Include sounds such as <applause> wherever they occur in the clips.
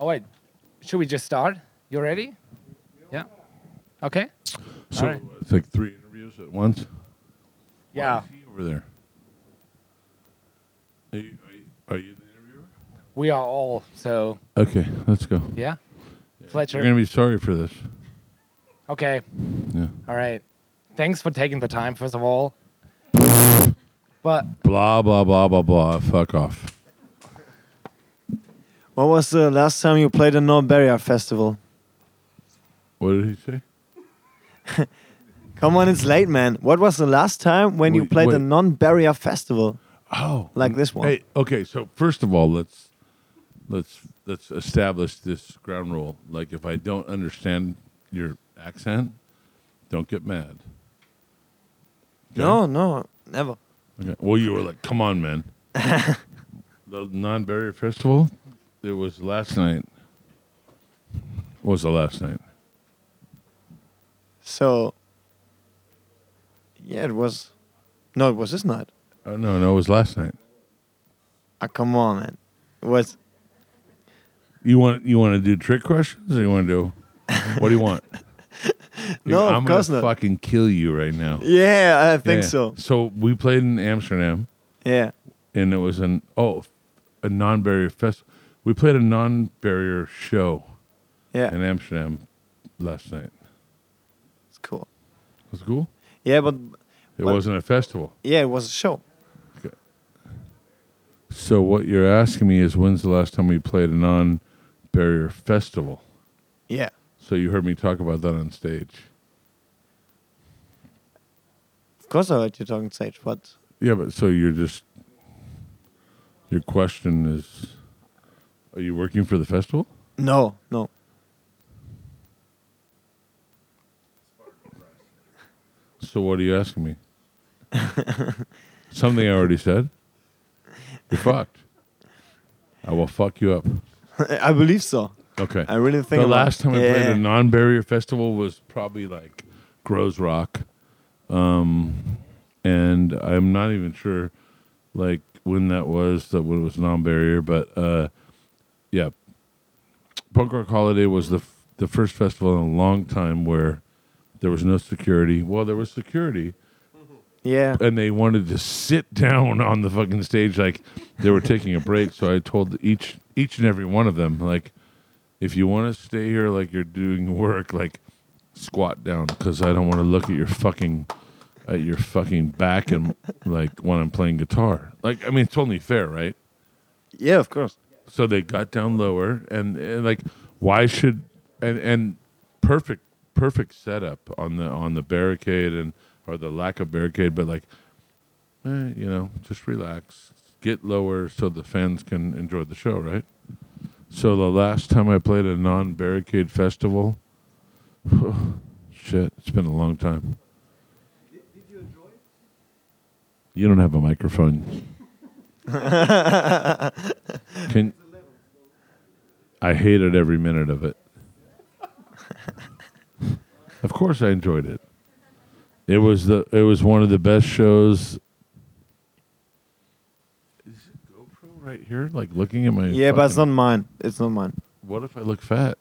Oh wait, should we just start? You ready? Yeah. Okay. So All right. it's like three interviews at once. Yeah. Why is he over there? Are you, are you, are you the interviewer? We are all so Okay, let's go. yeah. Fletcher. You're gonna be sorry for this. Okay. Yeah. All right. Thanks for taking the time, first of all. <laughs> But Blah blah blah blah blah. Fuck off. What was the last time you played a non-barrier festival? What did he say? Come on, it's late, man. What was the last time when you Wait, played a wait. non-barrier festival? Oh, Like this one. Hey, okay. So first of all, let's let's let's establish this ground rule. Like, if I don't understand your accent, don't get mad. Okay? No, no, never. Okay. Well, you were like, "Come on, man." <laughs> the non-barrier festival. It was last night. What was the last night? So, yeah, it was. No, it was this night. Oh no, no, it was last night. Ah, come on, man. It was. You want you want to do trick questions, or you want to do? What do you want? <laughs> No, of I'm course gonna not. fucking kill you right now. Yeah, I think Yeah. so. So we played in Amsterdam, Yeah. and it was an oh, a non-barrier fest. We played a non-barrier show Yeah, in Amsterdam last night. it's cool. Was cool? Yeah, but It What? wasn't a festival. yeah, it was a show. Okay. So what you're asking me is when's the last time we played a non-barrier festival? Yeah. So you heard me talk about that on stage. Of course, I heard you talking stage, but Yeah, but so you're just your question is are you working for the festival? no, no. So what are you asking me? Something I already said? You're fucked. I will fuck you up. <laughs> I believe so. Okay. I really think the about last time I played Yeah. a non-barrier festival was probably like Groezrock, um, and I'm not even sure like when that was that when it was non-barrier, but uh, yeah, Punk Rock Holiday was the f- the first festival in a long time where there was no security. Well, there was security, mm-hmm. Yeah. and they wanted to sit down <laughs> on the fucking stage like they were taking a break. So I told each each and every one of them like, if you want to stay here like you're doing work, like squat down because I don't want to look at your fucking at your fucking back and like when I'm playing guitar. Like I mean, it's only fair, right? Yeah, of course. So they got down lower, and, and like, why should and and perfect perfect setup on the on the barricade and or the lack of barricade, but like, eh, you know, just relax, get lower so the fans can enjoy the show, right? So the last time I played a non-barricade festival, <sighs> shit, it's been a long time. Did, did you enjoy it? You don't have a microphone. <laughs> Can I hated every minute of it. <laughs> of course, I enjoyed it. It was the it was one of the best shows. Is it GoPro right here? Like looking at my Yeah, but it's not fucking- mine. It's not mine. What if I look fat?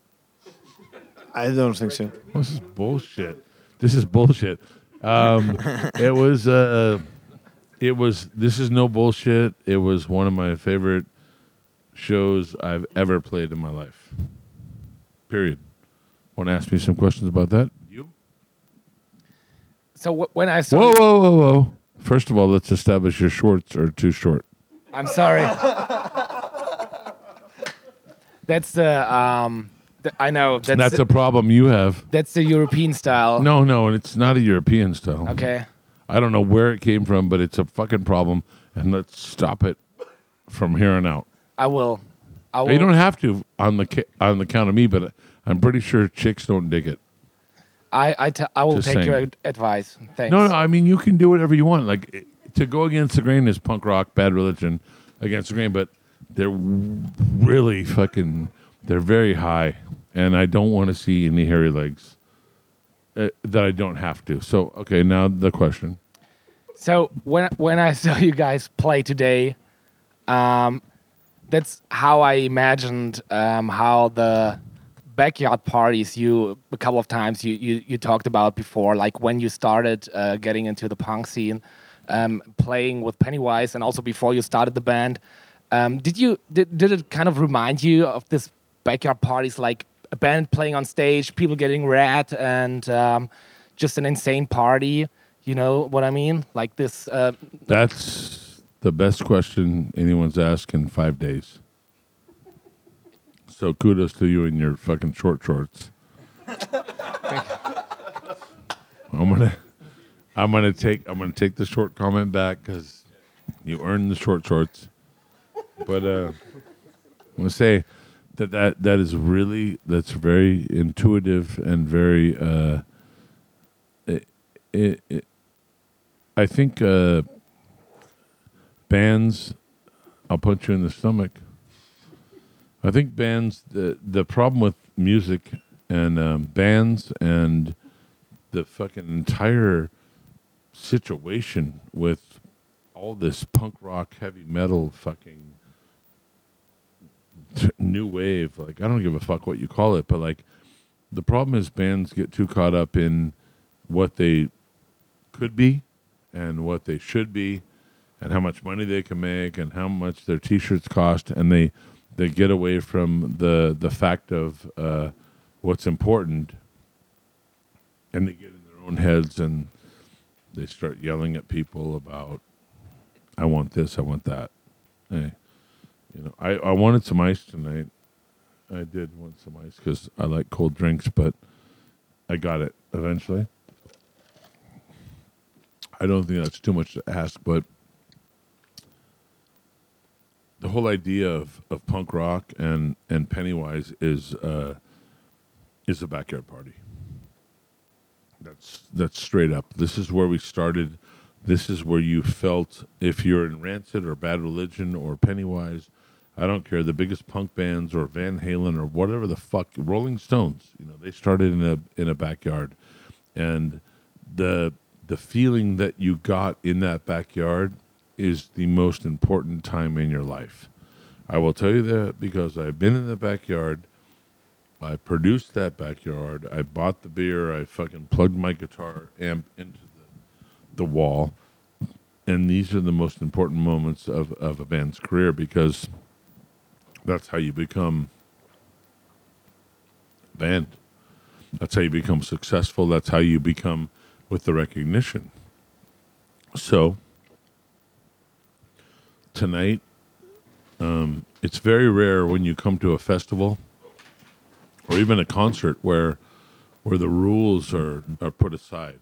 I don't think so. This is bullshit. This is bullshit. Um, <laughs> it was. Uh, it was. This is no bullshit. It was one of my favorite shows I've ever played in my life. Period. Want to ask me some questions about that? You? so w- when I saw Whoa, whoa, whoa, whoa! First of all, let's establish your shorts are too short. I'm sorry. that's the um. The, I know that's That's the, a problem you have. that's the European style. No, no, and it's not a European style. Okay. I don't know where it came from, but it's a fucking problem, and let's stop it from here on out. I will. I will. You don't have to on the on the count of me, but I'm pretty sure chicks don't dig it. I I, t- I will Just take your saying. ad- advice. Thanks. No, no, I mean you can do whatever you want. Like it- to go against the grain is punk rock, bad religion, against the grain, but they're really fucking. They're very high, and I don't want to see any hairy legs. Uh, that I don't have to. So okay, now the question. So when when I saw you guys play today, um, that's how I imagined um, how the backyard parties you a couple of times you, you, you talked about before, like when you started uh, getting into the punk scene, um, playing with Pennywise, and also before you started the band. Um, did you did, did it kind of remind you of this backyard parties, like a band playing on stage, people getting red, and um, just an insane party? You know what I mean? Like this. Uh, That's the best question anyone's asked in five days. So kudos to you and your fucking short shorts. <laughs> I'm gonna, I'm gonna take, I'm gonna take the short comment back because you earned the short shorts. But uh, I'm gonna say that that that is really that's very intuitive and very. Uh, it, it, it, I think uh, bands. I'll punch you in the stomach. I think bands. The the problem with music and um, bands and the fucking entire situation with all this punk rock, heavy metal, fucking new wave. Like I don't give a fuck what you call it, but like the problem is bands get too caught up in what they could be and what they should be and how much money they can make and how much their t-shirts cost and they they get away from the the fact of uh, what's important and they get in their own heads and they start yelling at people about I want this, I want that. Hey, you know, I, I wanted some ice tonight. I did want some ice because I like cold drinks, but I got it eventually. I don't think that's too much to ask, but the whole idea of, of punk rock and, and Pennywise is uh, is a backyard party. That's that's straight up. This is where we started. This is where you felt if you're in Rancid or Bad Religion or Pennywise, I don't care. The biggest punk bands or Van Halen or whatever the fuck, Rolling Stones. You know, they started in a in a backyard, and the the feeling that you got in that backyard is the most important time in your life. I will tell you that because I've been in the backyard. I produced that backyard. I bought the beer. I fucking plugged my guitar amp into the, the wall. And these are the most important moments of, of a band's career because that's how you become a band. That's how you become successful. That's how you become with the recognition. So tonight, um, it's very rare when you come to a festival or even a concert where where the rules are, are put aside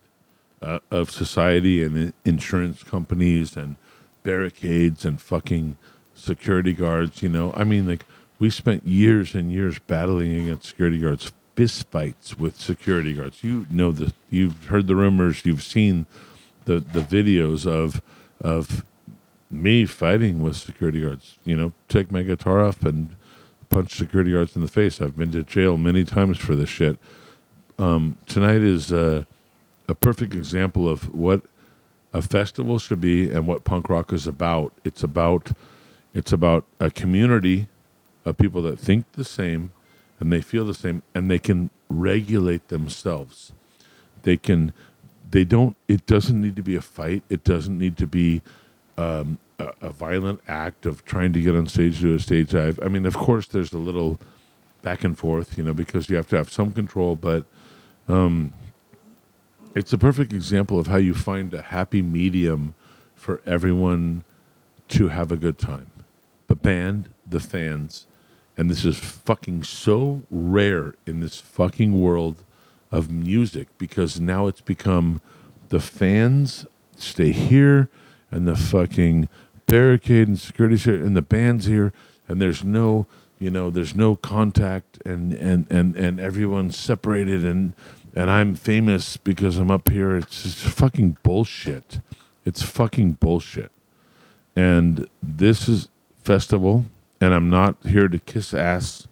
uh, of society and insurance companies and barricades and fucking security guards. You know, I mean, like we spent years and years battling against security guards, fist fights with security guards. You know the you've heard the rumors, you've seen the the videos of of me fighting with security guards. You know, take my guitar off and punch security guards in the face. I've been to jail many times for this shit. Um, tonight is uh, a perfect example of what a festival should be and what punk rock is about. It's about it's about a community of people that think the same and they feel the same and they can regulate themselves. They can they don't it doesn't need to be a fight. It doesn't need to be um, a, a violent act of trying to get on stage to a stage dive. I mean, of course, there's a little back and forth, you know, because you have to have some control, but um, it's a perfect example of how you find a happy medium for everyone to have a good time. The band, the fans, and this is fucking so rare in this fucking world of music because now it's become the fans stay here and the fucking barricade and security shit and the band's here and there's no you know there's no contact and and and and everyone's separated and and I'm famous because I'm up here. It's just fucking bullshit. It's fucking bullshit. And this is festival and I'm not here to kiss ass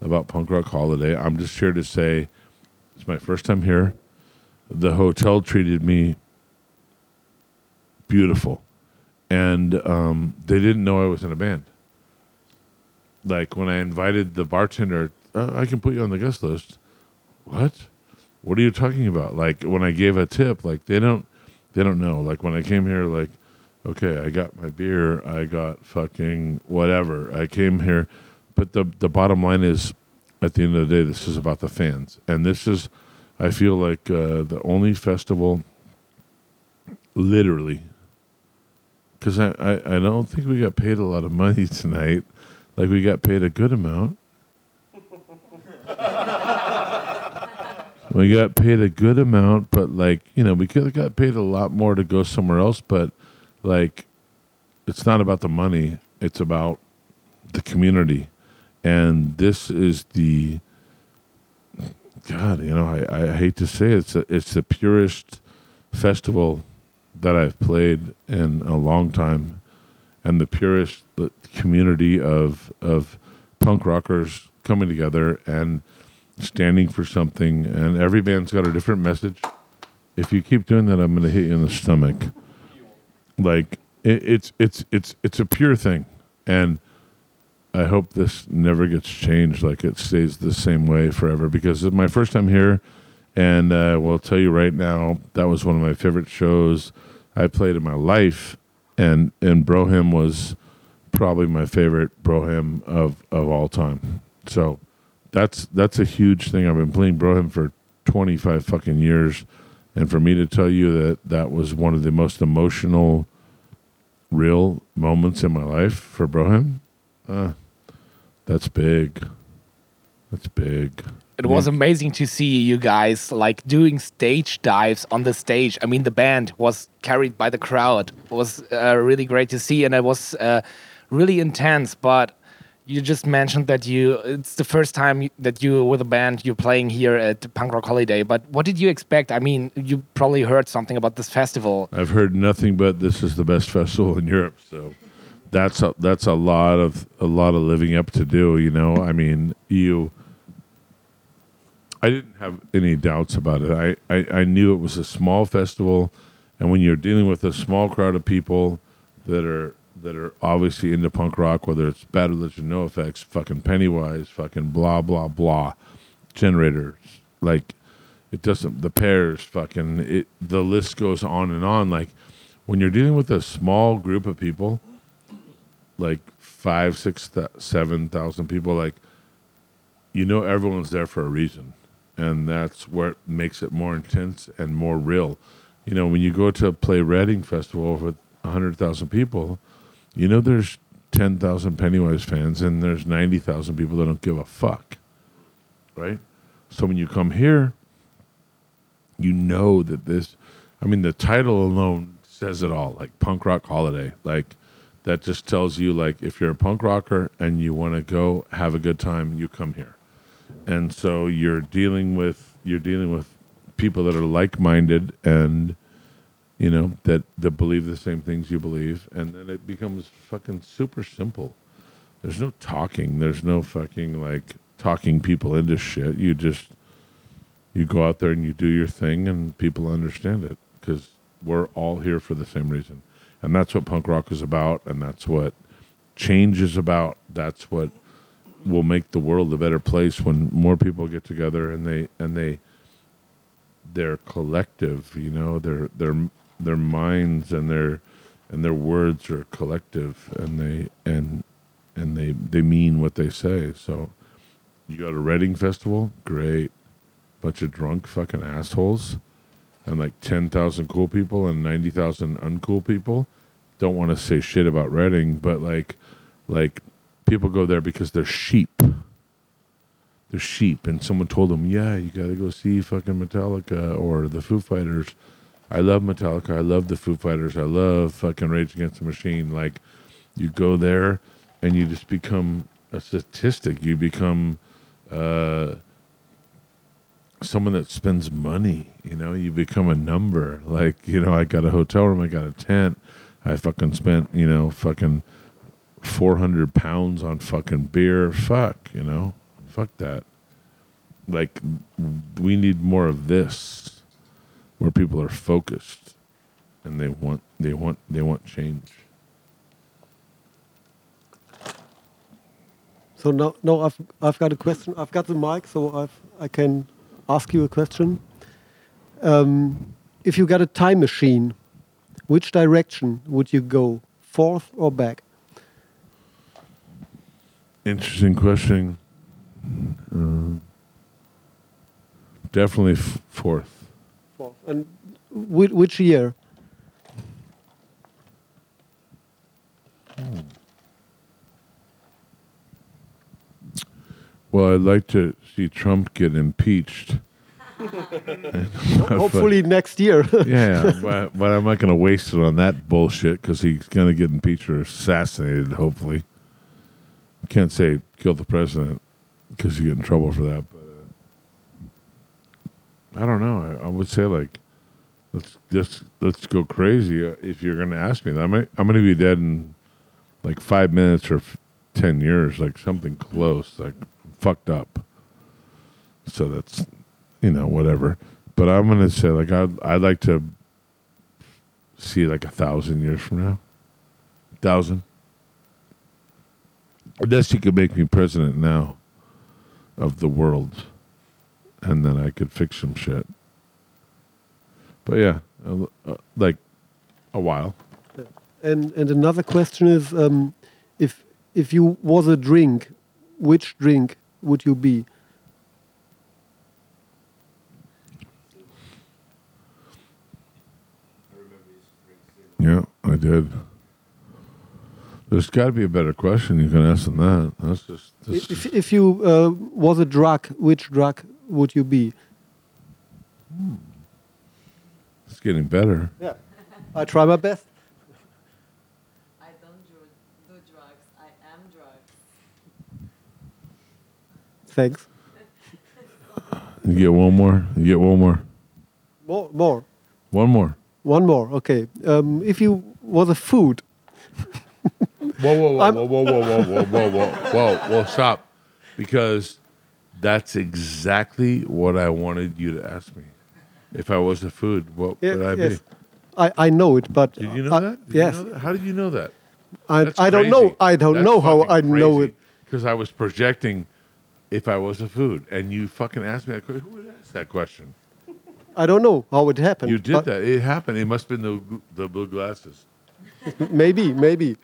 about punk rock holiday. I'm just here to say it's my first time here. The hotel treated me beautiful and um, they didn't know I was in a band. like when I invited the bartender, uh, I can put you on the guest list. What? What are you talking about? Like when I gave a tip, like they don't, they don't know. Like when I came here, like, okay, I got my beer, I got fucking whatever. I came here, but the the bottom line is, at the end of the day, this is about the fans, and this is, I feel like uh, the only festival, literally, because I, I I don't think we got paid a lot of money tonight. Like we got paid a good amount. we got paid a good amount, but like you know, we could have got paid a lot more to go somewhere else. But like, it's not about the money; it's about the community, and this is the God. You know, I, I hate to say it, it's a, it's the purest festival that I've played in a long time, and the purest community of of punk rockers coming together and standing for something. And every band's got a different message. If you keep doing that, I'm going to hit you in the stomach. Like it, it's it's it's it's a pure thing, and I hope this never gets changed. Like it stays the same way forever. Because it's my first time here, and uh, I'll tell you right now, that was one of my favorite shows I played in my life, and and Bro Hymn was probably my favorite Bro Hymn of of all time. So that's that's a huge thing. I've been playing Bro Hymn for 25 fucking years, and for me to tell you that that was one of the most emotional, real moments in my life for Bro Hymn, uh, that's big. That's big. It was amazing to see you guys like doing stage dives on the stage. I mean, the band was carried by the crowd. It was uh, really great to see, and it was uh, really intense. But you just mentioned that you it's the first time that you with a band you're playing here at Punk Rock Holiday. But what did you expect? I mean, you probably heard something about this festival. I've heard nothing but this is the best festival in Europe. So that's a, that's a lot of a lot of living up to do. You know, I mean, you. I didn't have any doubts about it. I, I, I knew it was a small festival, and when you're dealing with a small crowd of people that are that are obviously into punk rock, whether it's Bad Religion, NOFX, fucking Pennywise, fucking blah blah blah, generators, like it doesn't the pairs fucking it the list goes on and on like when you're dealing with a small group of people like five six th- seven thousand people like you know everyone's there for a reason and that's what makes it more intense and more real. You know when you go to play reading festival with 100000 people you know there's 10000 pennywise fans and there's 90000 people that don't give a fuck right? So when you come here you know that this i mean the title alone says it all like punk rock holiday. Like that just tells you like if you're a punk rocker and you want to go have a good time you come here and so you're dealing with you're dealing with people that are like-minded and you know that that believe the same things you believe. And then it becomes fucking super simple. There's no talking. There's no fucking like talking people into shit. You just you go out there and you do your thing and people understand it because we're all here for the same reason. And that's what punk rock is about and that's what change is about. That's what will make the world a better place when more people get together and they and they they're collective you know their their their minds and their and their words are collective and they and and they they mean what they say. So you got a Reading Festival? Great. Bunch of drunk fucking assholes and like 10,000 cool people and 90,000 uncool people don't want to say shit about Reading but like like people go there because they're sheep. They're sheep. And someone told them yeah you got to go see fucking Metallica or the Foo Fighters. I love Metallica. I love the Foo Fighters. I love fucking Rage Against the Machine. Like you go there and you just become a statistic. You become uh someone that spends money you know? You become a number. Like you know i got a hotel room. I got a tent. I fucking spent you know fucking 400 pounds on fucking beer fuck you know fuck that like we need more of this where people are focused and they want they want they want change So now, now I've I've got a question. I've got the mic, so I've I can ask you a question. Um, if you got a time machine, which direction would you go, forth or back? Interesting question. Uh, definitely f- fourth. Forth. And which, which year? Well, I'd like to see Trump get impeached. <laughs> Hopefully next year. <laughs> yeah, <laughs> but, but I'm not going to waste it on that bullshit because he's going to get impeached or assassinated. Hopefully, can't say kill the president because you get in trouble for that. But uh, I don't know. I, I would say like let's just let's go crazy. Uh, if you're going to ask me, that, I'm I'm going to be dead in like five minutes or f- ten years, like something close, like fucked up. So that's you know whatever. But I'm gonna say like I'd I'd like to see like a thousand years from now, thousand. Unless you could make me president now of the world, and then I could fix some shit. But yeah, uh, uh, like a while. And and another question is, um, if if you was a drink, which drink would you be? Yeah, I did. There's got to be a better question you can ask than that. That's just. That's If if you uh, was a drug, which drug would you be? it's getting better. Yeah, I try my best. <laughs> I don't do, do drugs. I am drugs. Thanks. You get one more. You get one more. More, more, One more. one more. Okay. Um, if you was a food, <laughs> Whoa, whoa, whoa, whoa, whoa, whoa, whoa, whoa, whoa, whoa, whoa, whoa, stop. Because that's exactly what I wanted you to ask me. If I was a food, what would I be? I, I know it, but Did you know I- that? Did you yes, know that? How did you know that? I, I don't know. I don't know how I know it. Because I was projecting if I was a food, and you fucking asked me that question. Who would ask that question? I don't know how it happened. You did but that. It happened. It must have been the the blue glasses. <laughs> Maybe, maybe.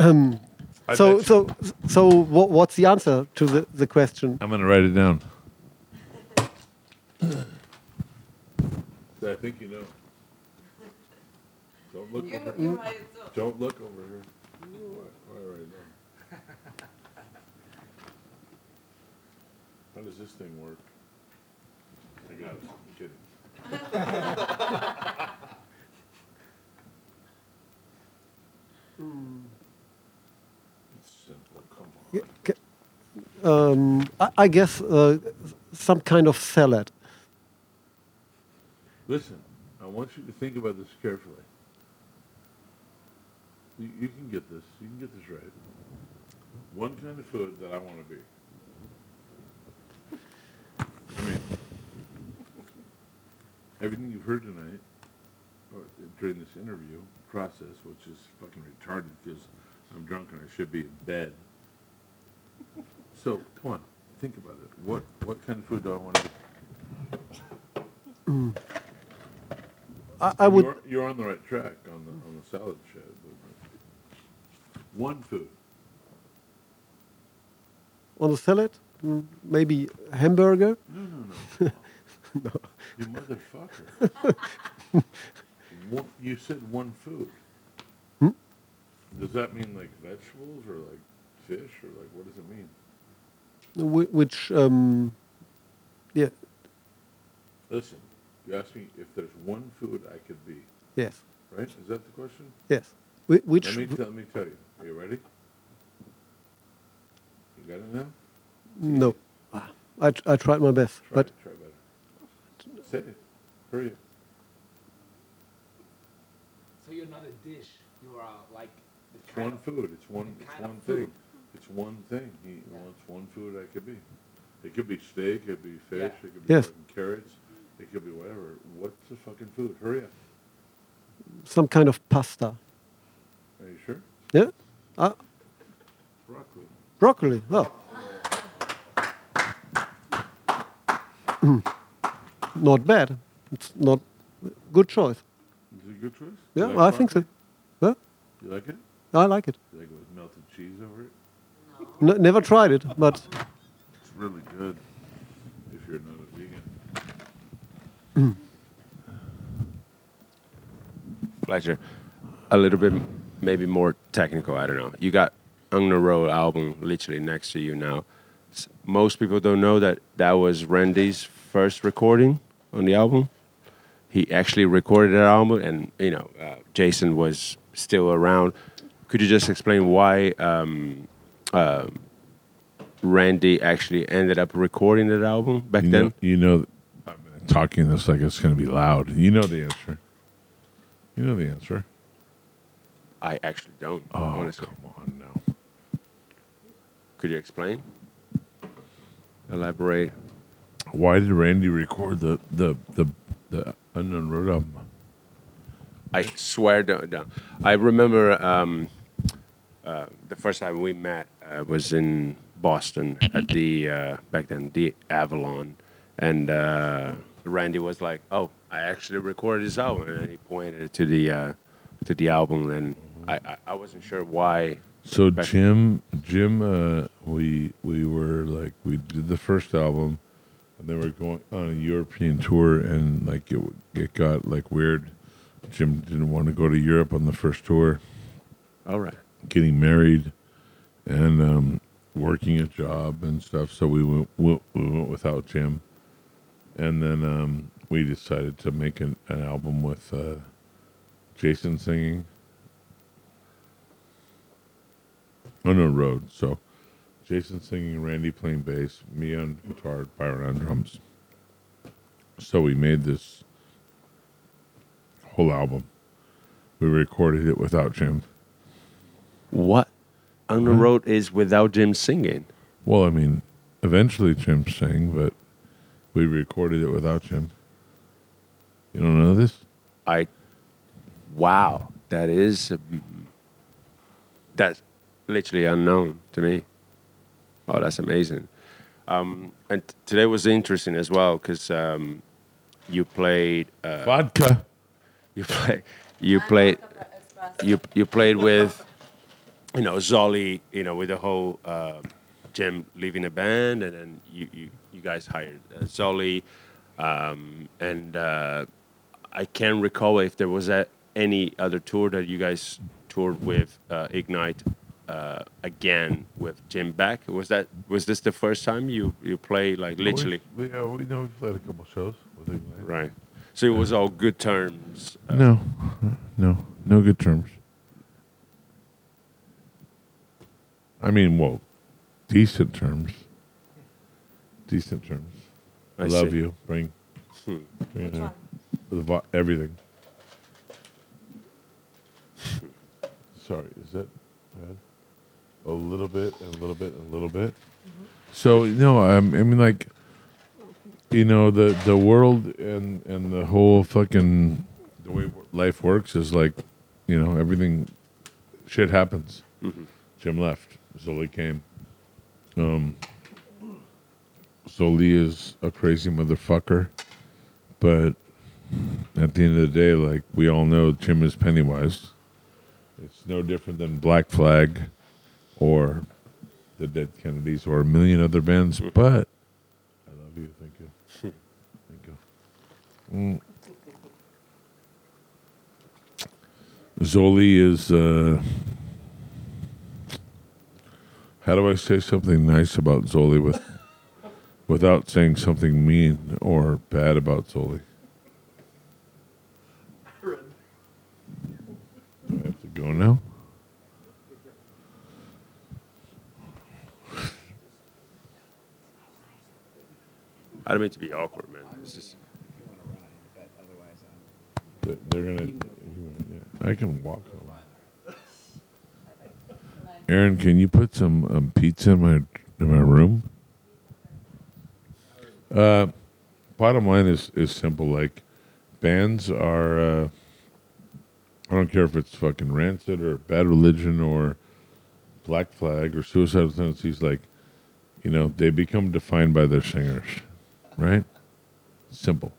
Um, I so, bet so, so, what, what's the answer to the, the question? I'm gonna write it down. I think you know. Don't look You, over. you write it too. Don't look over here. Why, why write it? How does this thing work? I got it. I'm kidding. It's <laughs> <laughs> hmm simple. Come on. Yeah, ca- Um, I, I guess uh, some kind of salad. Listen, I want you to think about this carefully. You, you can get this. You can get this right. One kind of food that I want to be. I mean, everything you've heard tonight, or during this interview process, which is fucking retarded because I'm drunk and I should be in bed. So come on, think about it. What what kind of food do I want to? I, I would. You're, you're on the right track on the on the salad shed. One food. On the salad, mm, maybe hamburger. No, no, no. <laughs> You motherfucker. <laughs> one, you said one food. Hmm? Does that mean like vegetables or like fish or like what does it mean? whi- Which, um, yeah, Listen, you asked me if there's one food I could be, yes, right? Is that the question? yes. Whi- Which, Let me, tell, let me tell you. Are you ready? You got it now? no, I, tr- I tried my best, Try but. Try better. Say it. Hurry up. So you're not a dish. You are like the It's kind one of- food. It's one. It's kind of one food. Thing. It's one thing. He wants one food I could be. It could be steak. It could be fish. Yeah. It could be Yes. fucking carrots. It could be whatever. What's the fucking food? Hurry up. some kind of pasta. Are you sure? Yeah, uh, Broccoli. Broccoli. Oh. <clears throat> not bad. It's not good choice. Is it a good choice? Yeah, You like I think so. broccoli? Huh? You like it? I like it. You like it with melted cheese over it? N- never tried it, but It's really good if you're not a vegan. <clears throat> Fletcher, a little bit maybe more technical. I don't know. You got Unknown Road album literally next to you now. S- Most people don't know that that was Randy's first recording on the album. He actually recorded that album, and you know, uh, Jason was still around. Could you just explain why um, uh, Randy actually ended up recording that album back You then? you know, I'm talking this like it's going to be loud. You know the answer. You know the answer. I actually don't. Oh, honestly, come on now. could you explain? Elaborate. Why did Randy record the the the the Unknown Road album? I swear to down. I remember um, uh, the first time we met uh, was in Boston at the uh, back then the Avalon, and uh, Randy was like, "Oh, I actually recorded this album," and he pointed to the uh, to the album, and I, I, I wasn't sure why. So Jim, Jim, uh, we we were like we did the first album, and then we're going on a European tour, and like it it got like weird. Jim didn't want to go to Europe on the first tour, All right. getting married, and um, working a job and stuff. So we went we we went without Jim, and then um, we decided to make an, an album with uh, Jason singing. Oh no, road. So Jason singing, Randy playing bass, me on guitar, Byron on drums. So we made this whole album. We recorded it without Jim. What on the road is without Jim singing? Well, I mean, eventually Jim sang, but we recorded it without Jim. You don't know this? I, wow, that is, um, that's literally unknown to me. Oh, that's amazing. Um, and t- today was interesting as well because um, you played, uh, Vodka. you play, you played, you you played with, you know, Zoli, you know, with the whole uh, Jim leaving the band, and then you you, you guys hired uh, Zoli, um, and uh, I can't recall if there was a, any other tour that you guys toured with uh, Ignite uh, again with Jim back. Was that was this the first time you you played like literally We, we, uh, we know we played a couple shows with Ignite. right? So it was all good terms. uh, No, no, no good terms. I mean, well, decent terms. Decent terms. I, I love see. you. Bring, Hmm. bring it Which here. one? The vo- everything. Sorry, is that bad? A little bit, and a little bit, and a little bit. So no, I'm, I mean like, you know, the the world and and the whole fucking the way life works is like, you know, everything, shit happens. Jim left. Zoli came. Um. Zoli is a crazy motherfucker, but at the end of the day, like we all know, Jim is Pennywise. It's no different than Black Flag, or the Dead Kennedys, or a million other bands. But I love you. Thank you. Thank you. Mm. Zoli is. Uh, how do I say something nice about Zoli with, without saying something mean or bad about Zoli? Do I have to go now? I don't mean to be awkward, man. It's just They- They're gonna. I can walk. Aaron, can you put some um, pizza in my in my room? Uh, bottom line is is simple. Like bands are. Uh, I don't care if it's fucking rancid or bad religion or Black Flag or suicidal tendencies, like, you know, they become defined by their singers, right? Simple.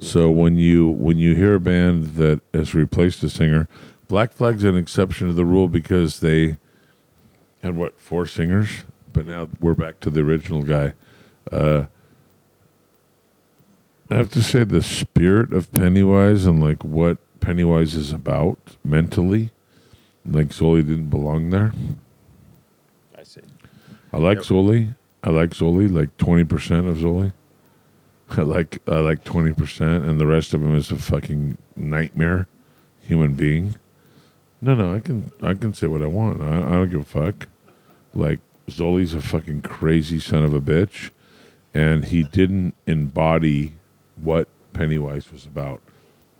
So when you when you hear a band that has replaced a singer, Black Flag's an exception to the rule because they had what four singers, but now we're back to the original guy. Uh, I have to say the spirit of Pennywise and like what Pennywise is about mentally, like Zoli didn't belong there. I see. I like Yep. Zoli. I like Zoli, like twenty percent of Zoli. I like I like twenty percent, and the rest of him is a fucking nightmare, human being. No, no, I can I can say what I want. I, I don't give a fuck. Like Zoli's a fucking crazy son of a bitch, and he didn't embody what Pennywise was about.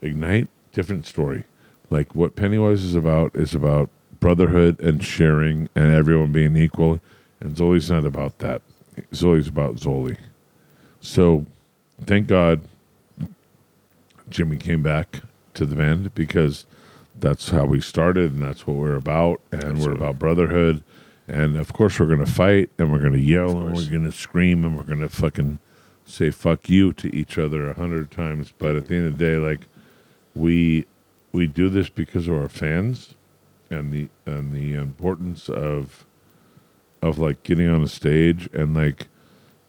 Ignite, different story. Like what Pennywise is about is about brotherhood and sharing and everyone being equal. And Zoli's not about that. Zoli's about Zoli. So thank God Jimmy came back to the band because that's how we started and that's what we're about. And we're about brotherhood. And of course, we're going to fight and we're going to yell and we're going to scream and we're going to fucking say fuck you to each other a hundred times. But at the end of the day, like, we we do this because of our fans and the and the importance of of like getting on a stage and like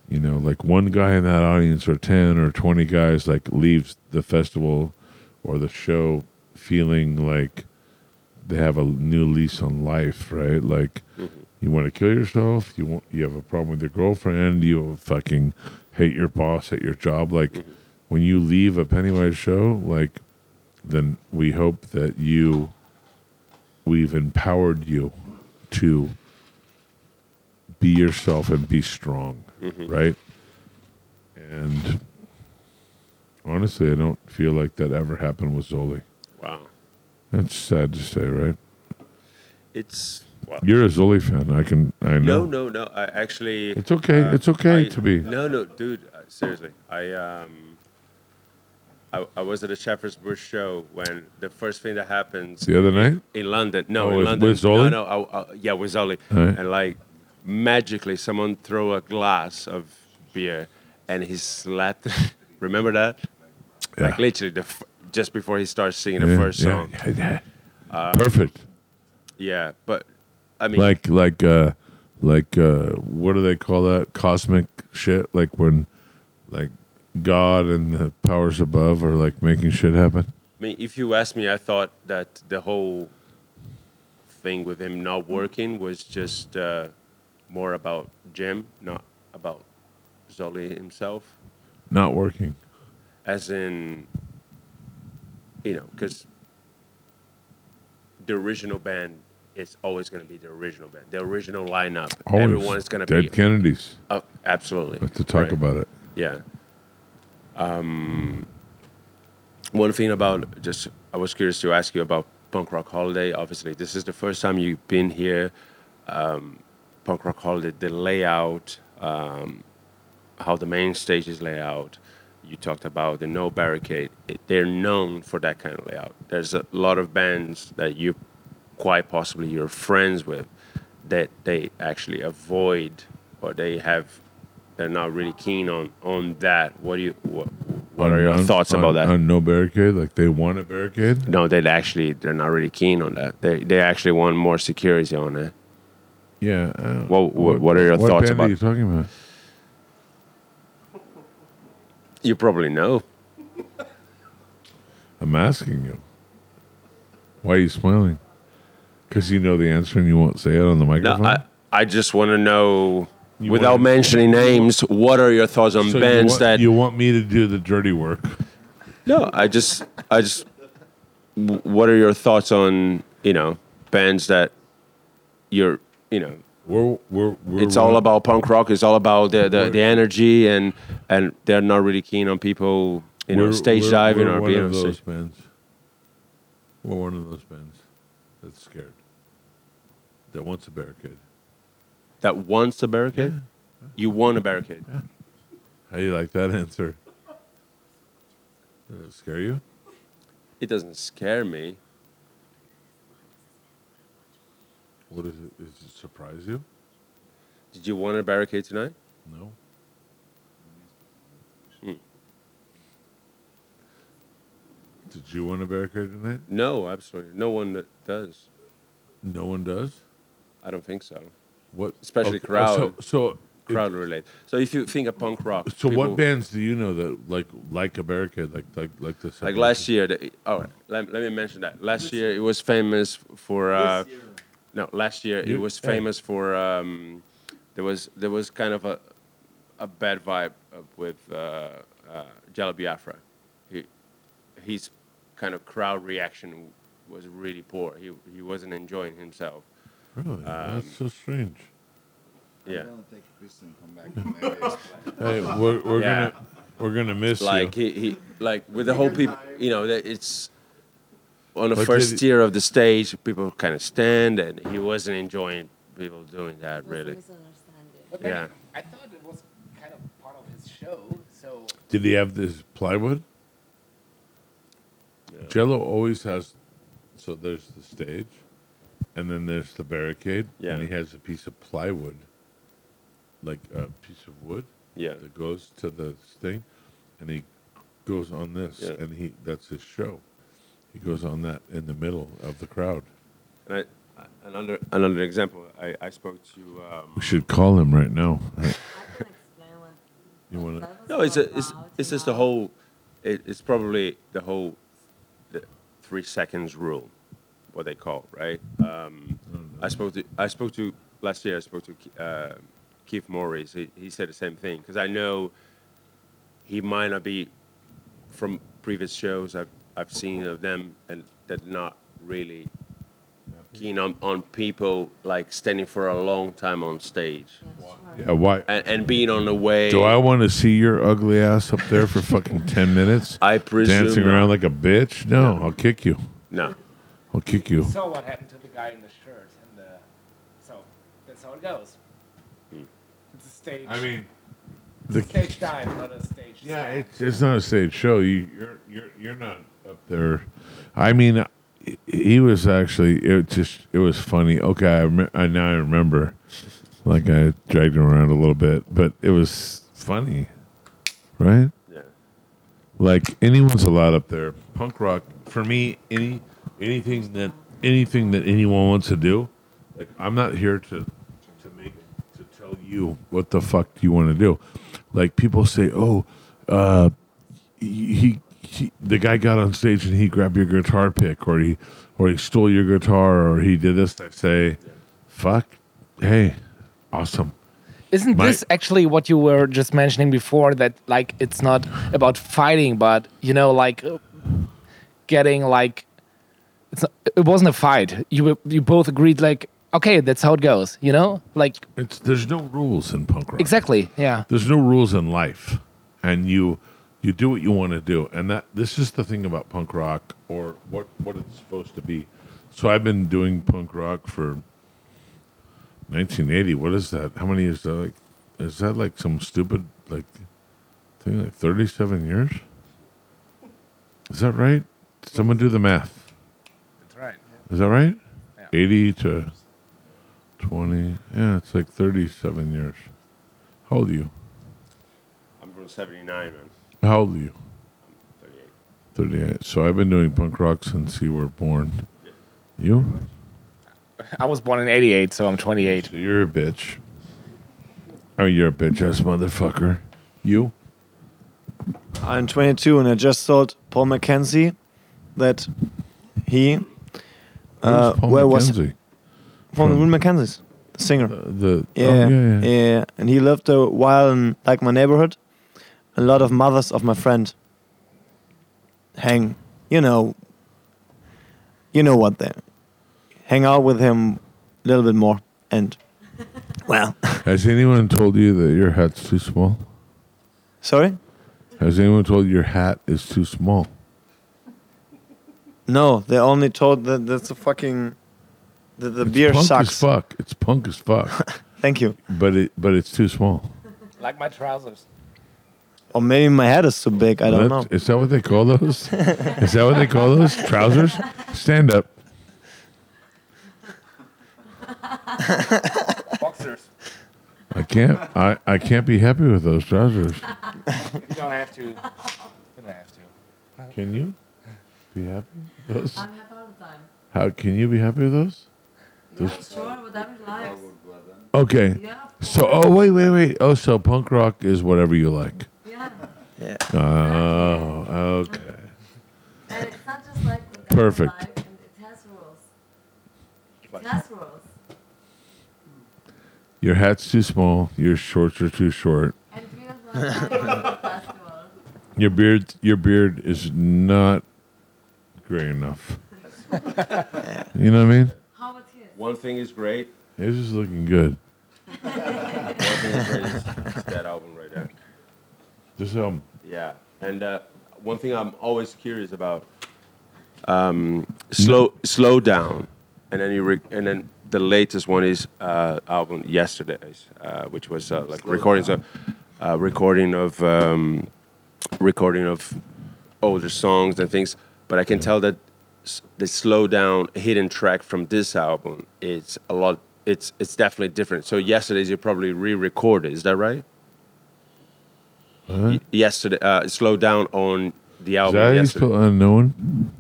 you know like one guy in that audience or 10 or 20 guys like leaves the festival or the show feeling like they have a new lease on life right? Like mm-hmm. you want to kill yourself you want you have a problem with your girlfriend you fucking hate your boss at your job. Like mm-hmm. when you leave a pennywise show like then we hope that you we've empowered you to be yourself and be strong mm-hmm. right? And honestly i don't feel like that ever happened with zoli. Wow. That's sad to say right It's wow. you're a zoli fan i can i know No, no, no. I actually. It's okay. uh, It's okay I- to be. No, no, dude. uh, Seriously, I um. I, I was at a Shepherd's Bush show when the first thing that happens the other night in London. No, Oh, in with- London. with Zoli? No, no. I, I, yeah, with Zoli. Right. And like magically, someone throw a glass of beer, and he slapped. <laughs> Remember that? yeah. Like literally, the f- just before he starts singing the Yeah, first song. yeah, yeah. perfect Yeah, but I mean, like like uh like uh what do they call that cosmic shit like when like god and the powers above are like making shit happen I mean, if you ask me, I thought that the whole thing with him not working was just uh, more about Jim, not about Zoli himself. not working As in, you know, because the original band is always going to be the original band, the original lineup. Always. Everyone is going to be dead kennedys Oh, absolutely. to talk Right. about it Yeah. Um, one thing about just, I was curious to ask you about Punk Rock Holiday. Obviously, this is the first time you've been here. Um, Punk Rock Holiday, the layout, um, how the main stage is laid out. You talked about the no barricade. It, they're known for that kind of layout. There's a lot of bands that you, quite possibly, you're friends with, that they actually avoid or they have they're not really keen on on that. What do you what, what are your On- thoughts on- about that? on no barricade like they want a barricade no, they actually they're not really keen on that. They they actually want more security on it. yeah What- what- what are your what thoughts about- are you talking about You probably know. i'm asking you why are you smiling because you know the answer and you won't say it on the No, microphone I I just want to know You without mentioning names. What are your thoughts on So you bands want, that? you want me to do the dirty work no, I just I just. What are your thoughts on you know bands that you're you know we're, we're, we're it's all about punk rock. It's all about the, the, the energy and and they're not really keen on people you know stage diving we're or one being of on those stage. bands. We're one of those bands that's scared. That wants a barricade. That wants a barricade. You want a barricade. How do you like that answer? Does it scare you? It doesn't scare me. What is it? Does it surprise you? Did you want a barricade tonight? No. Hmm. Did you want a barricade tonight? No, absolutely. No one that does. No one does. I don't think so. What? Especially okay, crowd. So, so, if- Crowd related. So if you think of punk rock, so people- what bands do you know that like like a barricade like like like this? Like last year, the, oh, let, let me mention that. Last year it was famous for. Uh, no, last year it You- was hey. famous for. Um, there was there was kind of a a bad vibe with uh, uh, Jello Biafra. He his kind of crowd reaction was really poor. He he wasn't enjoying himself. Really? That's so strange. Yeah, take this and come back to <laughs> Hey, we're, we're Yeah. gonna we're gonna miss like you. he, he like with the whole people. You know, that it's on the But first did- tier of the stage. People kind of stand, and he wasn't enjoying people doing that really. misunderstanding. Yeah. I thought it was kind of part of his show. So Did he have this plywood? Yeah. Jello always has. So there's the stage, and then there's the barricade, Yeah. and he has a piece of plywood, like a piece of wood Yeah. that goes to the thing, and he goes on this, Yeah. and he that's his show. He goes on that in the middle of the crowd. And I, I- another another example. I, I spoke to. Um, We should call him right now. I can explain what You want to? no, it's a, it's it's just the whole. It, it's probably the whole, the three seconds rule, what they call right. Um, I spoke to I spoke to last year. I spoke to uh, Keith Morris. He he said the same thing because I know. He might not be from previous shows I've I've seen of them and that not really keen on, on people like standing for a long time on stage Yeah. Yeah, why? and, and being on the way. Do I want to see your ugly ass up there for fucking <laughs> ten minutes, I presume dancing not. around like a bitch? No, I'll kick you. no. I'll kick you. so what happened to the guy in the shirt and the so that's how it goes. Hmm. It's a stage. I mean, the, a stage dive, not a stage. yeah, slam. it's, it's not a stage show. You, you're you're you're not up there. I mean, he- was actually. It just it was funny. Okay, I, rem- I now I remember. Like I dragged him around a little bit, but it was funny, right? Yeah. like anyone's allowed up there. Punk rock for me, any anything that anything that anyone wants to do, like I'm not here to to make to tell you what the fuck you want to do. Like people say, oh, uh, he, he the guy got on stage and he grabbed your guitar pick, or he or he stole your guitar, or he did this. I say, fuck, hey, awesome. Isn't My- this actually what you were just mentioning before? That like it's not about fighting, but you know, like getting like it's not, it wasn't a fight. You you both agreed like okay, that's how it goes. You know, like It's there's no rules in punk rock. exactly, yeah. there's no rules in life and you you do what you want to do. And that this is the thing about punk rock or what what it's supposed to be. So i've been doing punk rock for 1980 what is that? How many is that like is that like some stupid like thing like 37 years? Is that right? Someone do the math? That's right. is that right? Yeah. 80 to 20 yeah it's like 37 years. How old are you? I'm from 79, man. How old are you 38. 38. So I've been doing punk rock since you were born. You? I was born in '88, so I'm 28. So you're a bitch. Oh, you're a bitch ass motherfucker. You? I'm 22 and I just told Paul McKenzie that he, uh, Paul where was McKenzie? from the From- Real McKenzies, the singer. Uh, the Yeah, oh, yeah, yeah. yeah. And he lived a while in like my neighborhood. A lot of mothers of my friend hang, you know, you know what they hang out with him a little bit more. And <laughs> well, Has anyone told you that your hat's too small? sorry, Has anyone told you your hat is too small? no, they only told that that's a fucking the, the It's beer punk sucks. as fuck. It's punk as fuck. <laughs> Thank you. but it but it's too small. Like my trousers. Or maybe my head is too big. I don't know. Is that what they call those? is that what they call those? Trousers? Stand up. Boxers. I can't. I, I can't be happy with those trousers. You don't have to. You don't have to. Can you be happy? With those? I'm happy all the time. How can you be happy with those? Yeah, sure, whatever you like. Okay. Yeah. So oh wait wait wait oh so punk rock is whatever you like. Yeah. Yeah. Oh okay. And it's not just like whatever Perfect. you and it has rules. It has rules. Your hat's too small. Your shorts are too short. And we don't want to go to festival. Your beard your beard is not gray enough. <laughs> You know what I mean? How about his? One thing is great. It's just looking good. One thing is great is, is that album right there. This album. Yeah, and uh, one thing I'm always curious about, um, slow slow down, and then you re- and then the latest one is uh, album yesterday's, uh, which was uh, like recordings of uh, recording of um, recording of older songs and things. But I can tell that s- the slow down hidden track from this album is a lot. It's it's definitely different. So yesterday's you probably re-recorded. Is that right? Huh? Yesterday, uh, slow down on the album. Is album. that how you spell unknown?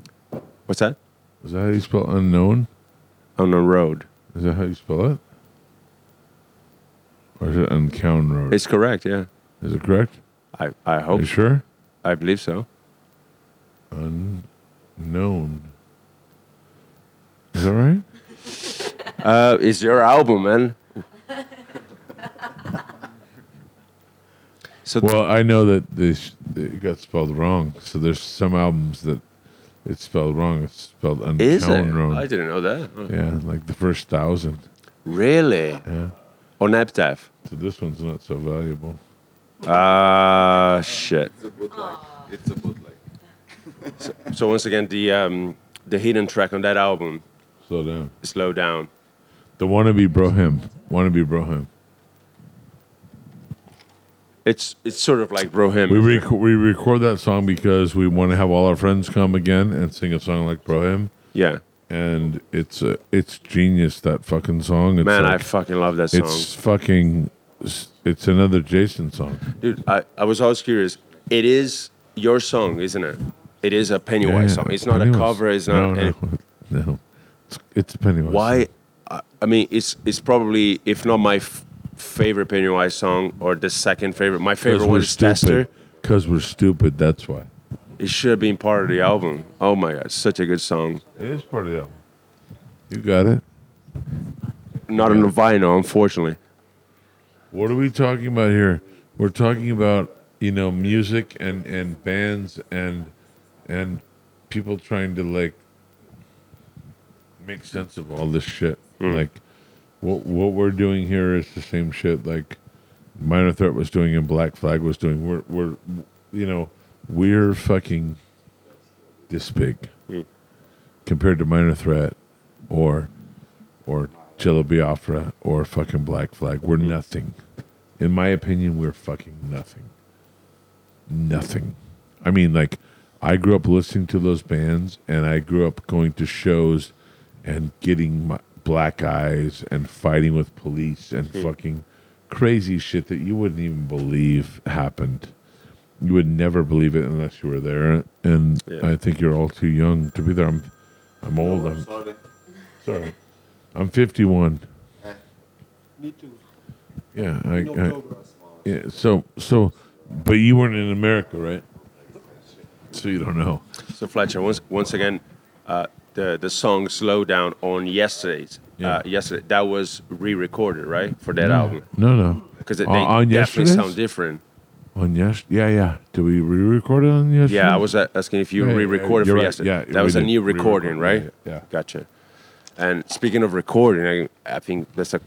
What's that? Is that how you spell unknown? On the road. Is that how you spell it? Or is it Uncown Road? It's correct. Yeah, is it correct? I I hope. Are hope. you sure? I believe so. Unknown. Is that right? Uh, it's your album, man. <laughs> So Well, I know that this it got spelled wrong. So there's some albums that it's spelled wrong. It's spelled Uncown is it? Road. I didn't know that. Oh. Yeah, like the first thousand. Really? Yeah. On Epitaph? So this one's not so valuable. Ah, shit. It's a bootleg. It's a bootleg. <laughs> So once again, the um, the hidden track on that album, Slow down. "Slow Down." The wannabe Bro Hymn. Wannabe Bro Hymn. It's it's sort of like Bro Hymn. We rec- we record that song because we want to have all our friends come again and sing a song like Bro Hymn. yeah, And it's uh, it's genius that fucking song. It's man, I fucking love that song. It's fucking. It's another Jason song. Dude, I, I was always curious. It is your song, isn't it? It is a Pennywise Yeah, song. It's not Pennywise. a cover. It's not. no, <laughs> no. It's, it's a Pennywise. Why? song. I, I mean, it's it's probably if not my f- favorite Pennywise song or the second favorite. My favorite Because one is Tester. stupid. Because we're stupid. That's why. It should have been part of the album. Oh my god, such a good song. It is part of the album. You got it. Not on the vinyl, unfortunately. What are we talking about here? We're talking about you know music and and bands and and people trying to like make sense of all this shit. Hmm. Like what what we're doing here is the same shit like Minor Threat was doing and Black Flag was doing. We're we're you know we're fucking this big hmm. compared to Minor Threat or or Jello Biafra or fucking Black Flag. We're hmm. nothing. In my opinion, we're fucking nothing. Nothing. I mean, like, I grew up listening to those bands, and I grew up going to shows and getting my black eyes and fighting with police and fucking crazy shit that you wouldn't even believe happened. You would never believe it unless you were there, and Yeah. I think you're all too young to be there. I'm, I'm old. I'm Sorry. sorry. I'm 51. Me too. Yeah, I, I yeah. So so, but you weren't in America, right? So you don't know. So Fletcher, once once again, uh, the the song "Slow Down" on yesterday's Yeah. uh, yesterday that was re-recorded, right, for that no, album No, no. because they on definitely sound different. On yes, yeah, yeah. Did we re-record it on yes? Yeah, I was uh, asking if you Yeah, yeah, re-recorded you're for right. yesterday. Yeah, that was a new recording, right? yeah, yeah. Gotcha. And speaking of recording, I, I think that's a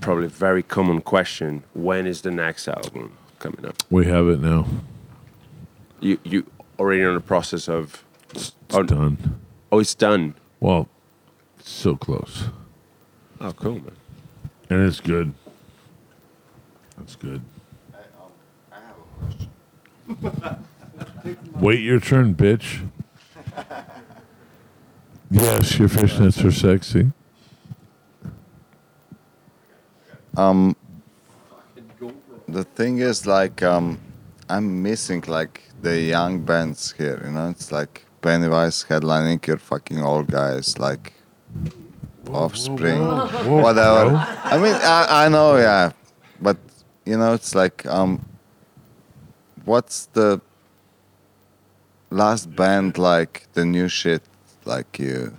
probably very common question. When is the next album coming up? We have it now. You you already in the process of? It's Oh, done. Oh, it's done. Well, so close, Oh, cool, man. and it's good. That's good. I, um, I have a question. Wait your turn, bitch. <laughs> yes, your fishnets are sexy. um, the thing is like um, I'm missing like the young bands here. You know, it's like Pennywise headlining your fucking old guys like Offspring, <laughs> whatever. I mean, I, I know, yeah, but you know, it's like um, what's the last band like the new shit like you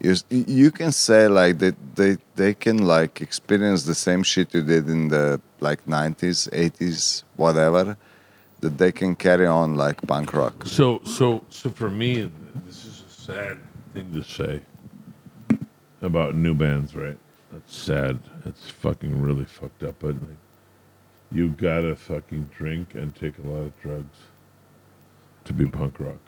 you you can say like that they they can like experience the same shit you did in the like 90s 80s whatever that they can carry on like punk rock So, so, so for me, this is a sad thing to say about new bands, right? That's sad. It's fucking really fucked up. But like, you gotta fucking drink and take a lot of drugs to be punk rock,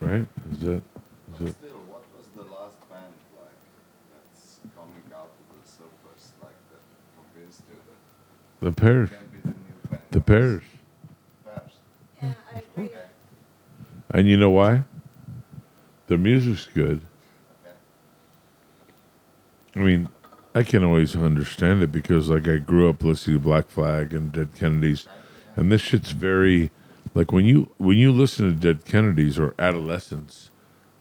right? Is that? Is it? still what was the last band like that's coming out to the that The agree. And you know why? Their music's good. I mean, I can't always understand it because, like, I grew up listening to Black Flag and Dead Kennedys, and this shit's very, like, when you when you listen to Dead Kennedys or Adolescents,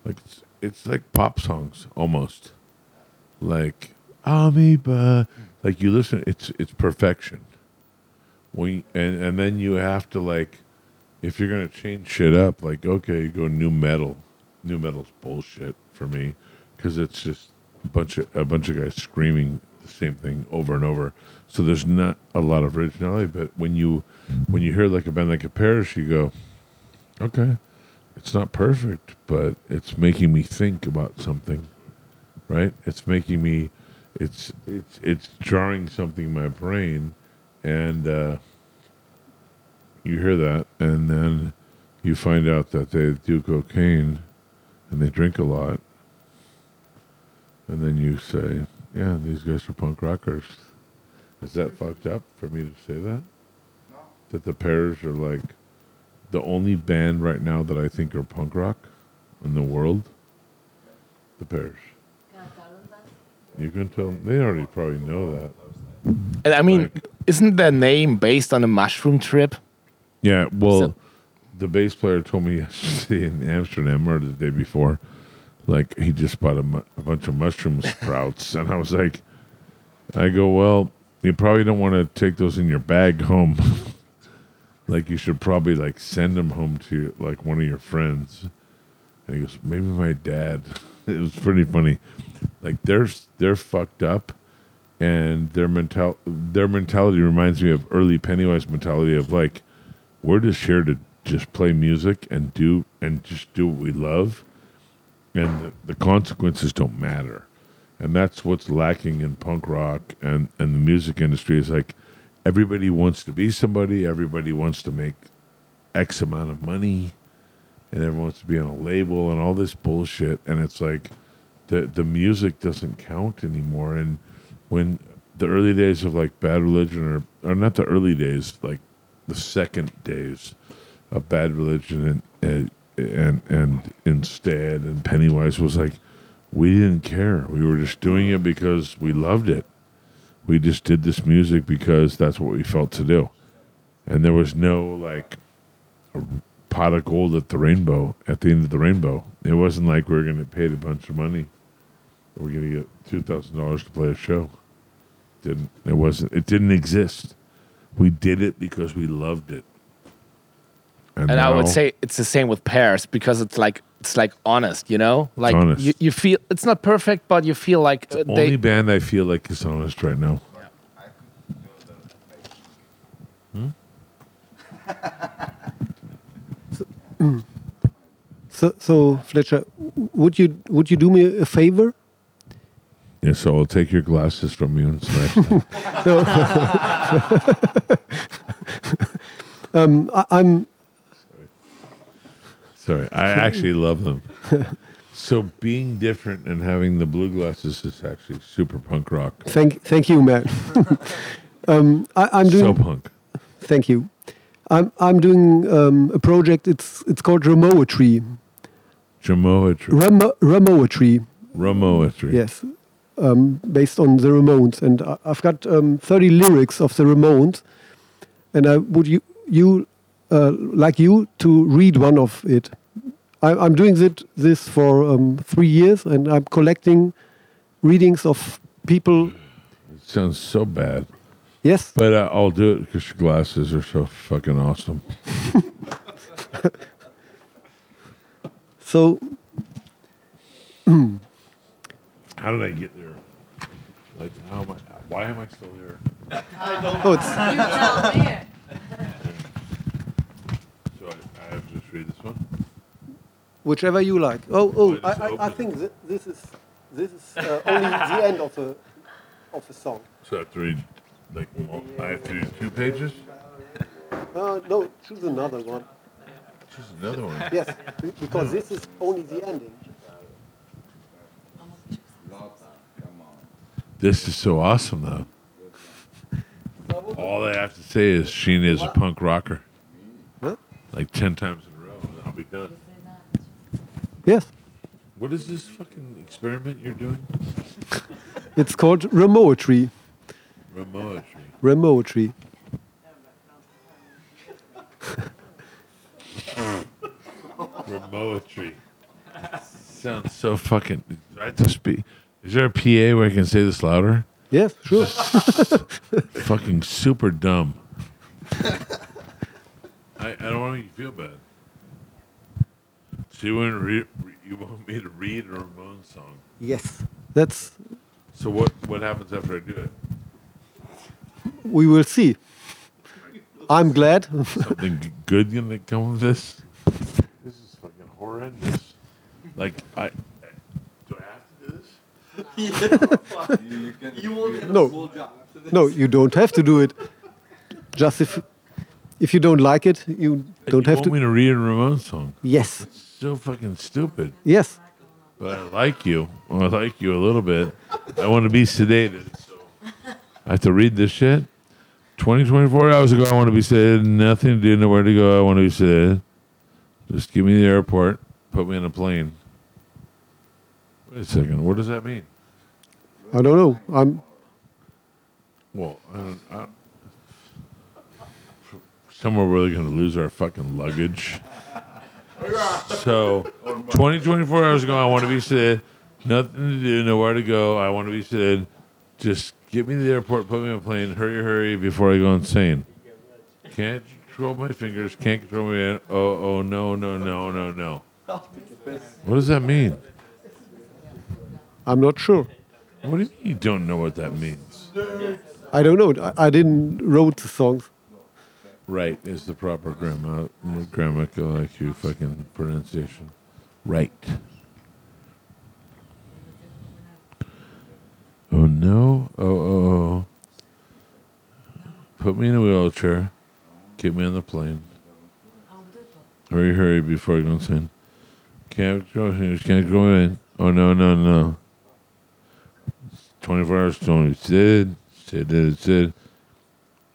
like, it's, it's like pop songs almost, like Amoeba. Like you listen, it's it's perfection. When and and then you have to like if you're gonna change shit up, like okay, you go new metal. New metal's bullshit for me because it's just a bunch of a bunch of guys screaming the same thing over and over. So there's not a lot of originality. But when you when you hear like a band like a Parish, you go, okay, it's not perfect, but it's making me think about something, right? It's making me, it's it's it's jarring something in my brain, and. uh you hear that, and then you find out that they do cocaine and they drink a lot, and then you say, "Yeah, these guys are punk rockers." Is that fucked up for me to say that? That the Pears are like the only band right now that I think are punk rock in the world. The Pears. Can I tell them that? You can tell they already probably know that. And I mean, Like- isn't their name based on a mushroom trip? Yeah, well, So- the bass player told me <laughs> yesterday in Amsterdam or the day before, like he just bought a, mu- a bunch of mushroom <laughs> sprouts, and I was like, I go, well, you probably don't want to take those in your bag home. <laughs> like you should probably like send them home to like one of your friends. And he goes, maybe my dad. it was pretty funny. Like they're they're fucked up, and their mental their mentality reminds me of early Pennywise mentality of like we're just here to just play music and do and just do what we love and the, the consequences don't matter. And that's what's lacking in punk rock and and the music industry is like everybody wants to be somebody everybody wants to make x amount of money and everyone wants to be on a label and all this bullshit. And it's like the the music doesn't count anymore and when the early days of like bad religion or or not the early days like the second days of bad religion and and and, and instead and Pennywise was like we didn't care. We were just doing it because we loved it. We just did this music because that's what we felt to do. And there was no like pot of gold at the rainbow at the end of the rainbow. It wasn't like we were going to pay a bunch of money. We're going to get two thousand dollars to play a show. Didn't it wasn't it didn't exist. We did it because we loved it. And I would say it's the same with Pears because it's like it's like honest, you know, like honest. You, you feel it's not perfect, but you feel like uh, only they. band I feel like is honest right now. Hmm. <laughs> So, so Fletcher, would you would you do me a favor? Yeah, so I'll take your glasses from you and smash them. <laughs> <laughs> Um, I, I'm Sorry, I actually love them. <laughs> So being different and having the blue glasses is actually super punk rock. thank thank you, Matt. um, I, I'm So punk. thank you. I'm I'm doing um, a project. It's it's called Remoetry. Jamoetry. Remo, Remoetry. Remoetry. Yes. Um, based on the Ramones, and I've got um, 30 lyrics of the Ramones, and I would you you uh, like you to read one of it. I, I'm doing it, this for um, three years, and I'm collecting readings of people. It sounds so bad, Yes, but uh, I'll do it because your glasses are so fucking awesome. <laughs> so <clears throat> How did I get there? Like, how am I? Why am I still here? oh, it's, You tell me. <laughs> So I, I have to just read this one. whichever you like. Oh, oh, I, I, I think th- this is this is uh, only the end of a of a song. So I have to read, like, well, I have to read two pages? Uh, no, choose another one. Just another one. Yes, be- because this is only the ending. This is so awesome, though. All I have to say is Sheena is a punk rocker. Huh? Like 10 times in a row, and I'll be done. Yes, What is this fucking experiment you're doing? <laughs> it's called remoetry. Remoetry. Remoetry. <laughs> Remoetry. Sounds so fucking. I to speak? Is there a PA where I can say this louder? Yes, sure. <laughs> fucking super dumb. I, I don't want to feel bad. So you want, re- re- you want me to read a Ramones song? yes, that's. So what what happens after I do it? We will see. I'm glad. Something good gonna come of this? This is fucking horrendous. Like I have to do this? no, no, you don't have to do it. Just if if you don't like it, you don't you have want to. me to read a Ramones song? Yes, So fucking stupid. yes. But I like you. I like you a little bit. I want to be sedated. So I have to read this shit. 20, 24 hours ago, I want to be sedated. Nothing to do, nowhere to go. I want to be sedated. Just give me the airport. Put me on a plane. Wait a second. What does that mean? I don't know. I'm. Well, I don't, I, somewhere we're going to lose our fucking luggage. So, 20, 24 hours ago, I want to be sedated. Nothing to do, nowhere to go. I want to be sedated. Just get me to the airport, put me on a plane. Hurry, hurry before I go insane. Can't control my fingers. Can't control my hand. Oh, oh, no, no, no, no, no. What does that mean? I'm not sure. What do you mean you don't know what that means? I don't know. I, I didn't wrote the songs. Right is the proper grammar, grammatical IQ fucking pronunciation. Right. Oh no! Oh oh oh! Put me in a wheelchair. Get me on the plane. Hurry, hurry before I go insane. Can't go in. Can't go in. Oh no no no! Twenty-four hours. Tony said. Said it. Said.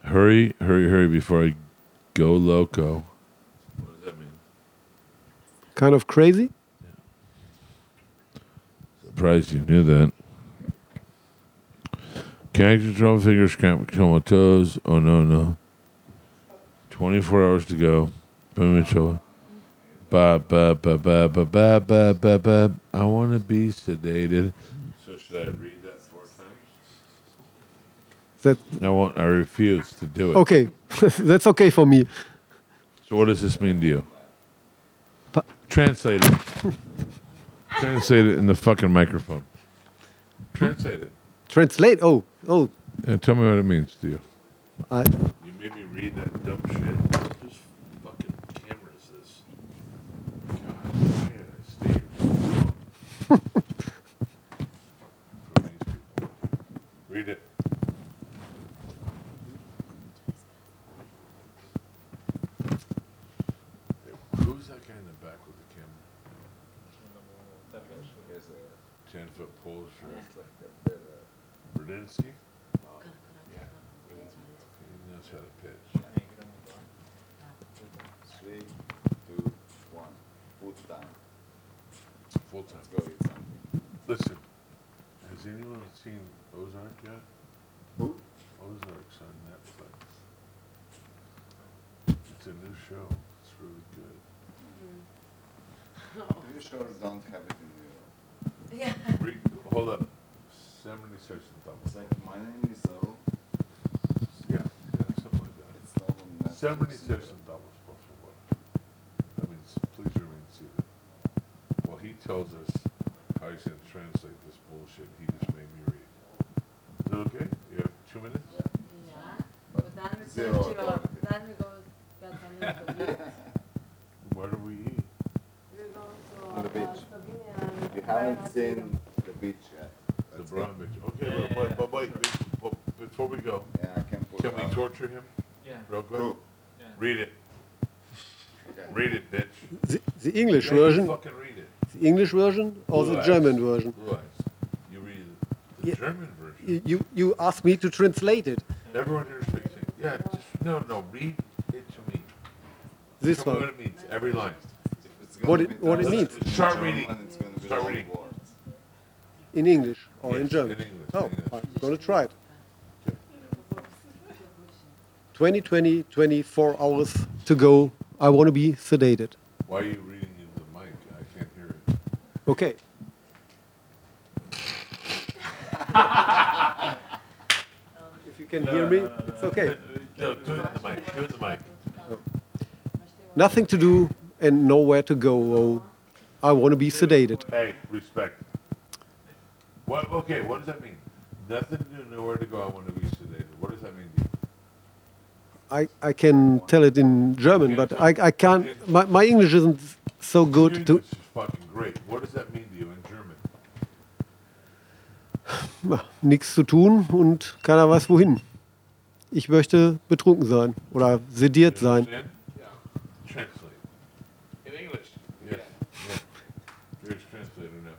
Hurry, hurry, hurry before I go loco. What does that mean? Kind of crazy. Surprised you knew that. Can't control my fingers, can't control my toes. Oh no, no. 24 hours to go. Boom and chill. Ba ba ba ba ba ba ba ba ba. I want to be sedated. So should I read that? That I won't. I refuse to do it. okay. <laughs> That's okay for me. So what does this mean to you? Pa- Translate it. Translate it in the fucking microphone. Translate it. Translate. Oh, oh. And tell me what it means to you. I, You made me read that dumb shit. Whose fucking camera is this? God, why did I stay here so long? For these people. Read it. Who's that guy in the back with the camera? Ten foot pole shirt. Berdinsky? Yeah. He knows how to pitch. Three, two, one. Full time. Full time. Go with something. Listen, Has anyone seen Ozark yet? Ozark's on Netflix. It's a new show. It's really good. Mm-hmm. <laughs> You sure don't have it in Europe? Yeah. Read, hold up. 76 and double. It's like my name is so. Yeah, yeah, something like that. It's not on Netflix. 76 and double supposed to work. That means please remain seated. Well, he tells us how he's going to translate this bullshit he just made me read. Is that okay? You have two minutes? Yeah. But then we Zero go to, authority. then we go get something to eat. Where do we eat? We go to On the uh, beach. Slovenia and You haven't seen the beach yet. The Let's go. Bromwich. Okay, but, but, but wait, be- but before we go, Yeah, I can put can we out. torture him Yeah. real quick? Who? Read it. Okay. Read it, bitch. The, the English Yeah, you version, Fucking read it. the English version or the Blue eyes. German version? Blue eyes. You read the Yeah. German version. You, you, you asked me to translate it. Everyone here speaks it. Yeah, just, no, no, read it to me. This Tell me one. what it means, every line. It's What it- what it means. Start reading. It's gonna be Start reading. In English or in German? in English, Oh, English. I'm going to try it. 20, 20, 24 hours to go. I want to be sedated. Why are you Okay. if you can hear me, it's okay. No, in the mic, in the mic. Nothing to do and nowhere to go. Oh, I want to be sedated. Hey, respect. What, okay, what does that mean? Nothing to do, nowhere to go, I want to be sedated. What does that mean to you? I, I can tell it in German, but I, I can't. My, my English isn't so good to. Fucking great. What does that mean to you in German? Nichts zu tun und keiner weiß wohin. Ich möchte betrunken sein oder sediert sein. Translate. In English. Yeah. Here's translator now.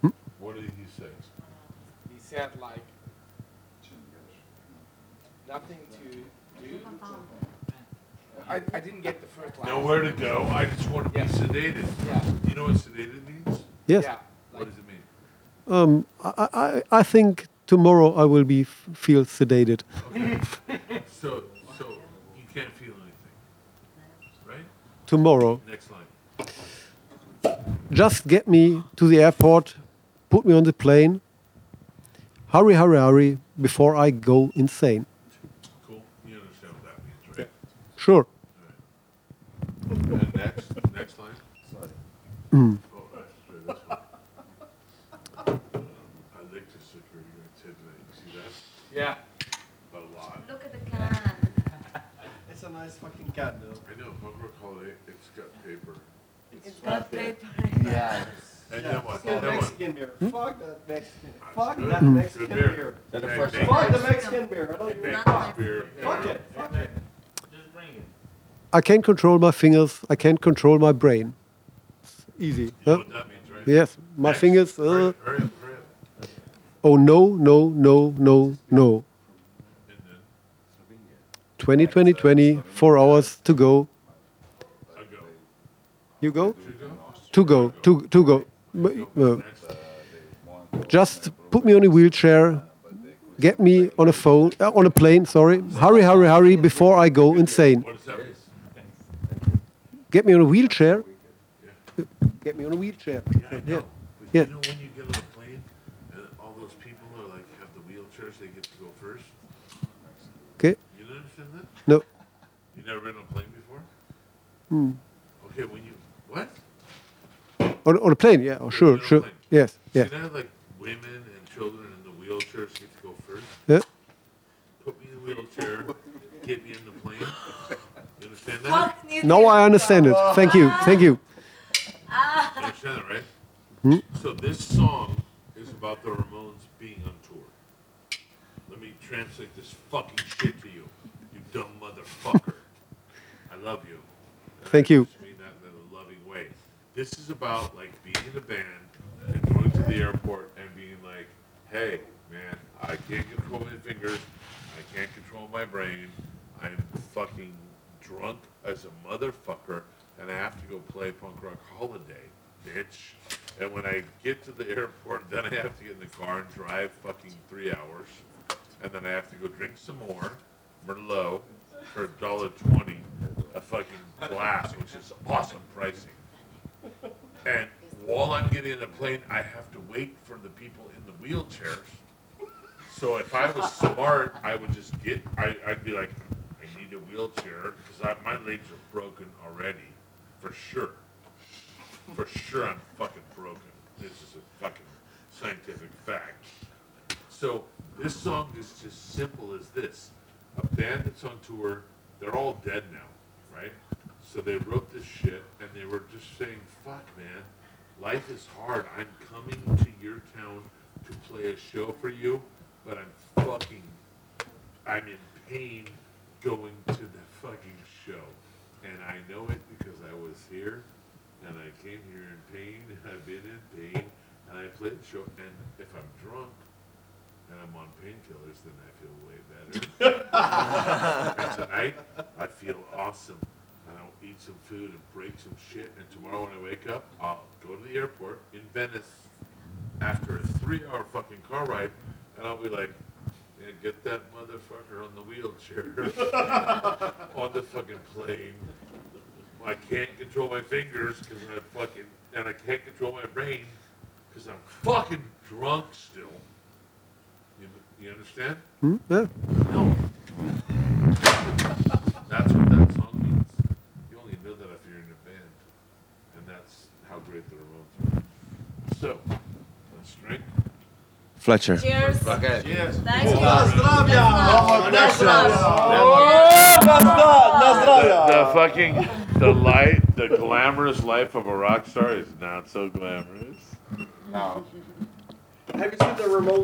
Hmm? What did he say? He said like nothing to do. I, I didn't get the first. Nowhere to go. I just want to be sedated. Yeah. You know what sedated means? Yes. Yeah. What does it mean? Um, I, I, I think tomorrow I will be feel sedated. <laughs> So, so you can't feel anything, right? Tomorrow, Next line. just get me to the airport, put me on the plane. Hurry, hurry, hurry before I go insane. Cool. You understand what that means, right? Sure. And next, next line. Mm. Oh, that's right, this one. I like the sticker you're gonna take tonight. You see that? Yeah. A lot. Look at the can. It's a nice fucking cat, though. I know, Bunker Holiday, it's got paper. It's got paper. Yeah. And then what? And then what? beer. Hmm? Fuck that Mexican. Fuck that hmm. Good beer. That's the Hey, first make- Fuck the Mexican beer. I don't make Not this Mexican beer. Fuck it. Fuck it. Just bring it. I can't control my fingers. I can't control my brain. It's easy. You Huh? means, right? Yes, my Next. fingers. Uh, hurry up, hurry up. oh no, no, no, no, no. And 20, 20, 20, four hours to go. You go? To go, to, to go. Uh, just put me on a wheelchair, get me on a phone, uh, on a plane, sorry. Hurry, hurry, hurry before I go insane. What does that mean? Get me on a wheelchair. Get me on a wheelchair. Yeah, I Yeah. But Yeah. you know when you get on a plane and all those people are like have the wheelchairs, they get to go first. Okay? You don't understand that? No. You never been on a plane before? Hmm. Okay, when you what? On, on a plane, yeah, oh, sure, sure. plane. Yes, yeah. now, like women and children in the wheelchairs get to go first. Yeah. Put me in the wheelchair, get me in. You understand that? Fuck needs Now to I understand it. Thank you, thank you. You understand that, right? Hmm? So this song is about the Ramones being on tour. Let me translate this fucking shit to you, you dumb motherfucker. I love you. And Thank I you. just mean that in a loving way. This is about like being in a band and going to the airport and being like, hey, man, I can't control my fingers, I can't control my brain, I'm fucking drunk as a motherfucker, and I have to go play punk rock holiday, bitch. And when I get to the airport, then I have to get in the car and drive fucking three hours. And then I have to go drink some more Merlot for a dollar twenty a fucking glass, which is awesome pricing. And while I'm getting in the plane, I have to wait for the people in the wheelchairs. So if I was smart, I would just get, I, I'd be like, a wheelchair because my legs are broken already, for sure. For sure, I'm fucking broken. This is a fucking scientific fact. So this song is just simple as this: a band that's on tour, they're all dead now, right? So they wrote this shit, and they were just saying, "Fuck, man, life is hard. I'm coming to your town to play a show for you, but I'm fucking, I'm in pain going to the fucking show, and I know it because I was here, and I came here in pain, and I've been in pain, and I played the show, and if I'm drunk." and I'm on painkillers, then I feel way better. <laughs> and tonight, I feel awesome. And I'll eat some food and break some shit. And tomorrow when I wake up, I'll go to the airport in Venice after a three-hour fucking car ride, and I'll be like, yeah, get that motherfucker on the wheelchair <laughs> on the fucking plane. I can't control my fingers because I fucking, and I can't control my brain because I'm fucking drunk still. You, you understand? Hmm, yeah. No. That's what that song means. You only know that if you're in a band. And that's how great the Ramones are. So, let's drink. Fletcher. Cheers. Okay. Yes. Thank you. The fucking, the light, the glamorous life of a rock star is not so glamorous. No. Have you seen the remote